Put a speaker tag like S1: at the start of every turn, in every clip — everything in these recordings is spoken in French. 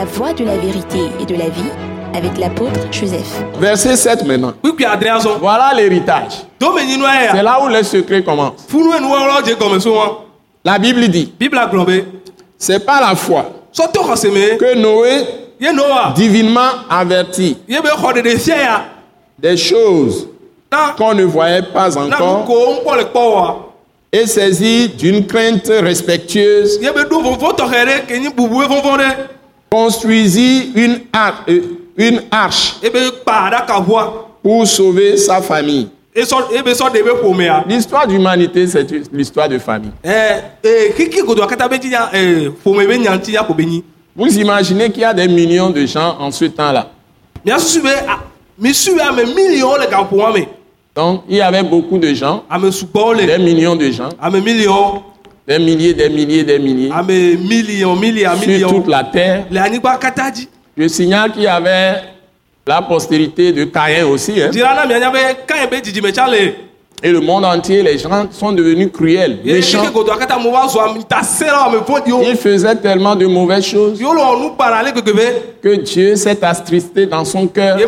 S1: La voie de la vérité et de la vie avec l'apôtre Joseph.
S2: Verset 7 maintenant. Voilà l'héritage.
S3: domenyinu
S2: C'est là où les secrets commencent. La Bible dit, c'est par la foi que Noé, divinement averti des choses qu'on ne voyait pas encore
S3: wɔa
S2: et saisi d'une crainte respectueuse, construisit une, euh, une arche
S3: ʋua
S2: pour sauver sa famille.
S3: ƒomea
S2: L'histoire d'humanité, c'est l'histoire de famille. Vous imaginez qu'il y a des millions de gens en ce temps-là. Donc, il y avait beaucoup de gens,
S3: sugbɔwo
S2: des millions de gens,
S3: miliɔn
S2: des milliers, des milliers, des milliers,
S3: ame miliɔn milia
S2: sur toute la terre. Je signale qu'il y avait la postérité de Caïn aussi. hein. Et le monde entier, les gens sont devenus cruels, méchants. Ils faisaient tellement de mauvaises choses que Dieu s'est attristé dans son cœur et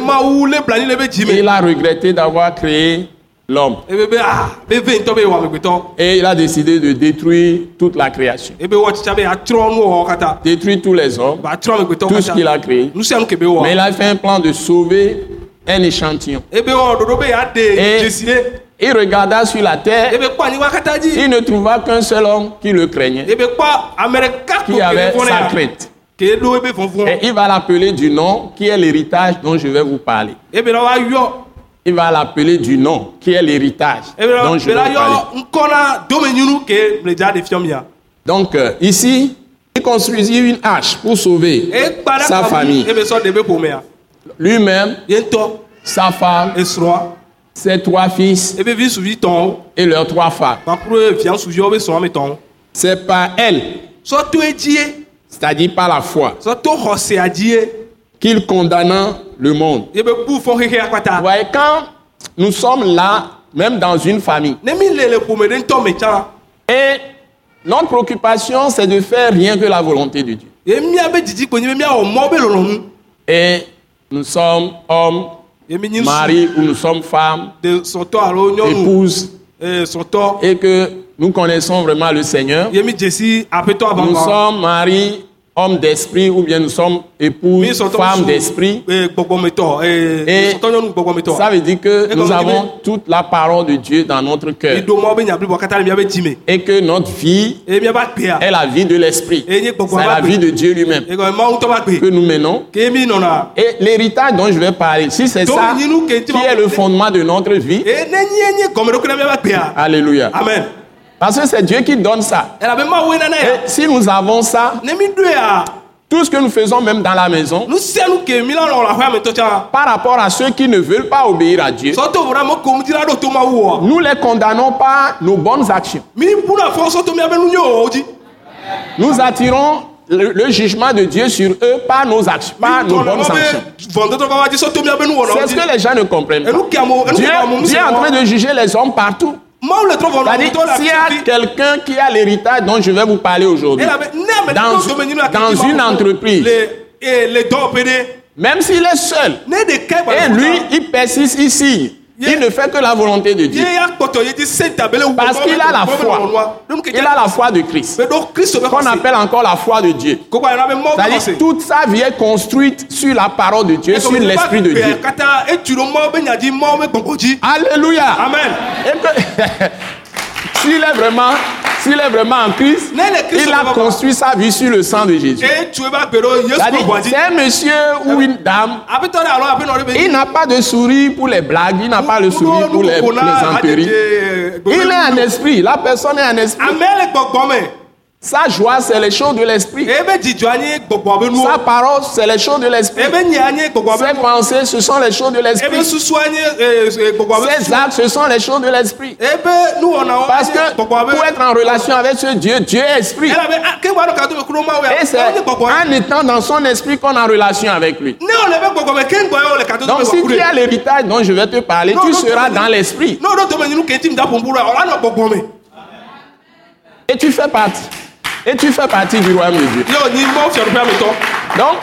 S2: il a regretté d'avoir créé l'homme.
S3: be ah
S2: Et il a décidé de détruire toute la création.
S3: nuwɔwɔ katã
S2: Détruire tous les hommes,
S3: ba trɔ amegbetɔ
S2: tout ce qu'il a créé. Mais il a fait un plan de sauver un échantillon.
S3: be ya
S2: Et il regarda sur la terre, il ne trouva qu'un seul homme qui le craignait, qui avait sa
S3: ne
S2: crainte. Et il va l'appeler du nom qui est l'héritage dont je vais vous parler. Il va l'appeler du nom qui est l'héritage dont je vais parler. Donc euh, ici, il construisit une arche pour sauver sa famille, lui-même, sa femme, ses trois fils et leurs trois femmes. C'est par elle, c'est-à-dire par la foi, qu'il condamna le monde. Vous voyez, quand nous sommes là, même dans une famille, et notre préoccupation, c'est de faire rien que la volonté de Dieu. Et nous sommes hommes, maris ou nous sommes femmes, épouses,
S3: sɔtɔ
S2: et que nous connaissons vraiment le Seigneur. Nous sommes maris, hommes d'esprit, ou bien nous sommes
S3: sɔtɔ
S2: femmes d'esprit.
S3: gbɔgbɔmetɔ ee
S2: Et Ça veut dire que
S3: Et
S2: nous avons toute la parole de Dieu dans notre cœur. Et que notre vie
S3: gbea
S2: est la vie de l'esprit. C'est la vie de Dieu lui-même que nous menons. Et l'héritage dont je vais parler, si c'est ça qui est le fondement de notre vie,
S3: gbea
S2: Alléluia.
S3: amen
S2: Parce que c'est Dieu qui donne ça. Et si nous avons ça, tout ce que nous faisons même dans la maison, par rapport à ceux qui ne veulent pas obéir à Dieu,
S3: wɔ
S2: nous les condamnons par nos bonnes actions. Nous attirons le, le jugement de Dieu sur eux par nos actions, par nos bonnes actions. C'est ce que les gens ne comprennent pas. Dieu, Dieu est en train de juger les hommes partout.
S3: Le vɔ
S2: C'est-à-dire,
S3: nɔtɔ la
S2: s'il y a quelqu'un qui a l'héritage dont je vais vous parler aujourd'hui,
S3: ame
S2: dans, dans une entreprise,
S3: le le ɖe
S2: même s'il est seul, et lui, il persiste ici, il ne fait que la volonté de Dieu. Parce qu'il a la foi. Il a la foi de Christ, qu'on appelle encore la foi de Dieu. C'est-à-dire, toute sa vie est construite sur la parole de Dieu, sur l'Esprit de Dieu. Alléluia.
S3: amen
S2: s'il est vraiment, s'il est vraiment en Christ, il a construit sa vie sur le sang de Jésus. c'est un monsieur ou une dame, il n'a pas de sourire pour les blagues, il n'a pas le sourire pour les plaisanteries. Il est en esprit, la personne est en esprit. Sa joie, c'est les choses de l'esprit. Sa parole, c'est les choses de l'esprit. Ses pensées, ce sont les choses de l'esprit.
S3: ee, gbɔgbɔ be
S2: Ses actes, ce sont les choses de l'esprit. Parce que pour être en relation avec ce Dieu, Dieu est esprit.
S3: ah,
S2: Et c'est
S3: gbɔgbɔ ye.
S2: en étant dans son esprit qu'on est en relation avec lui. Donc si tu as l'héritage dont je vais te parler, tu seras dans l'esprit. Et tu fais partie. Et tu fais partie du royaume de Dieu. Donc,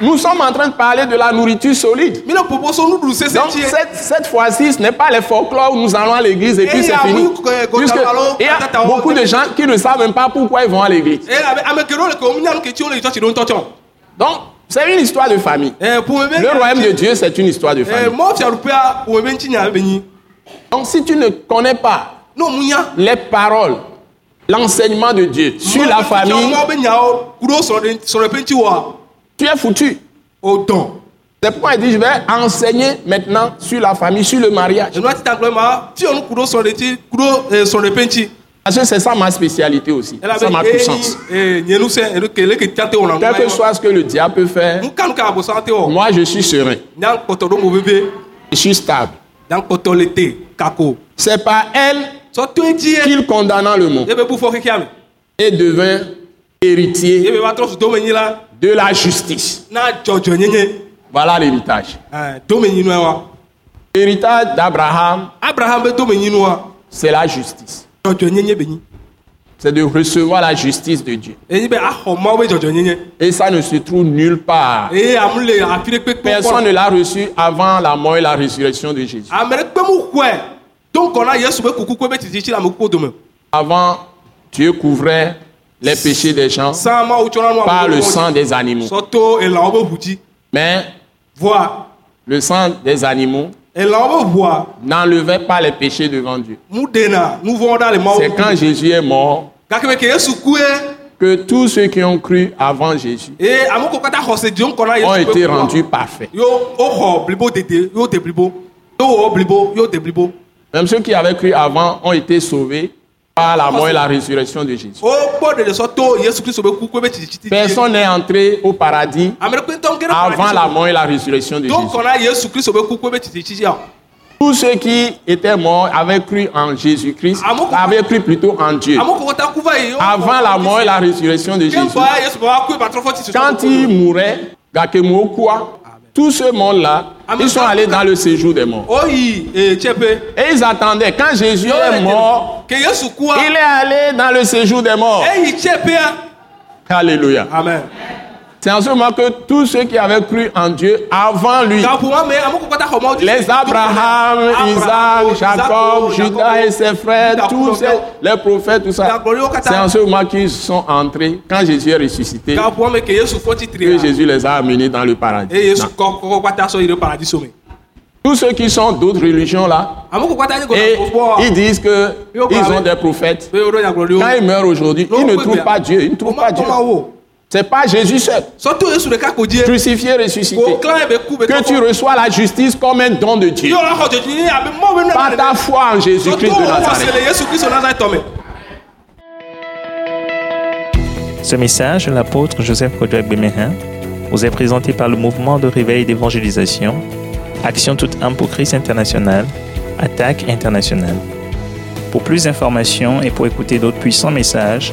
S2: nous sommes en train de parler de la nourriture solide. Donc, cette, cette fois-ci, ce n'est pas les folklores où nous allons à l'église et puis c'est fini.
S3: euh,
S2: Puisque il y a beaucoup de gens qui ne savent même pas pourquoi ils vont à l'église.
S3: e tsɔ
S2: Donc, c'est une histoire de famille.
S3: be
S2: Le royaume de Dieu, c'est une histoire de
S3: ɛ
S2: famille. Donc, si tu ne connais pas les paroles, l'enseignement de Dieu sur la famille, tu es foutu. C'est pourquoi il dit, je vais enseigner maintenant sur la famille, sur le mariage.
S3: ŋtsi
S2: Parce que c'est ça ma spécialité aussi. Ça ma puissance.
S3: wɔna
S2: Quel que soit ce que le diable peut faire,
S3: wɔ
S2: moi je suis serein. Je suis stable. C'est par elle
S3: ye
S2: qu'il condamnant le monde et devint
S3: ye
S2: héritier
S3: be va trɔ su dome nyi la
S2: de la justice. Voilà l'héritage. L'héritage d'Abraham,
S3: abraham be dome nyinua
S2: c'est la justice. C'est de recevoir la justice de Dieu.
S3: eyi be axɔ mawo be dzɔdzɔ nyenye
S2: Et ça ne se trouve nulle part. Personne ne l'a reçu avant la mort et la résurrection de Jésus. Avant, Dieu couvrait les péchés des gens par le sang des animaux. Mais le sang des animaux n'enlevait pas les péchés devant Dieu. C'est quand Jésus est mort que tous ceux qui ont cru avant Jésus ont été rendus parfaits. Même ceux qui avaient cru avant ont été sauvés par la mort et la résurrection de Jésus. Personne n'est entré au paradis avant la mort et la résurrection de Jésus. Tous ceux qui étaient morts avaient cru en Jésus-Christ, avaient cru plutôt en Dieu. Avant la mort et la résurrection de Jésus. Quand ils mouraient, tout ce monde-là, ils sont allés dans le séjour des morts.
S3: tse pe
S2: Et ils attendaient. Quand Jésus est mort, il est allé dans le séjour des morts.
S3: tse pea
S2: Alléluia.
S3: amen
S2: C'est en ce moment que tous ceux qui avaient cru en Dieu avant lui, les Abraham, Isaac, Jacob, Judas et ses frères, tous ces, les prophètes, tout ça, c'est en ce moment qu'ils sont entrés, quand Jésus est ressuscité, que Jésus les a amenés dans le paradis. Non. Tous ceux qui sont d'autres religions là, et ils disent que ils ont des prophètes. Quand ils meurent aujourd'hui, ils ne trouvent pas Dieu, ils ne trouvent pas Dieu. C'est pas Jésus seul, crucifié, ressuscité. Que tu reçois la justice comme un don de Dieu. Par ta foi en Jésus-Christ de Nazareth.
S4: Ce message de l'apôtre Joseph Kodouak Bemehin vous est présenté par le mouvement de réveil d'évangélisation, Action toute âme pour Christ international, Attaque internationale. Pour plus d'informations et pour écouter d'autres puissants messages,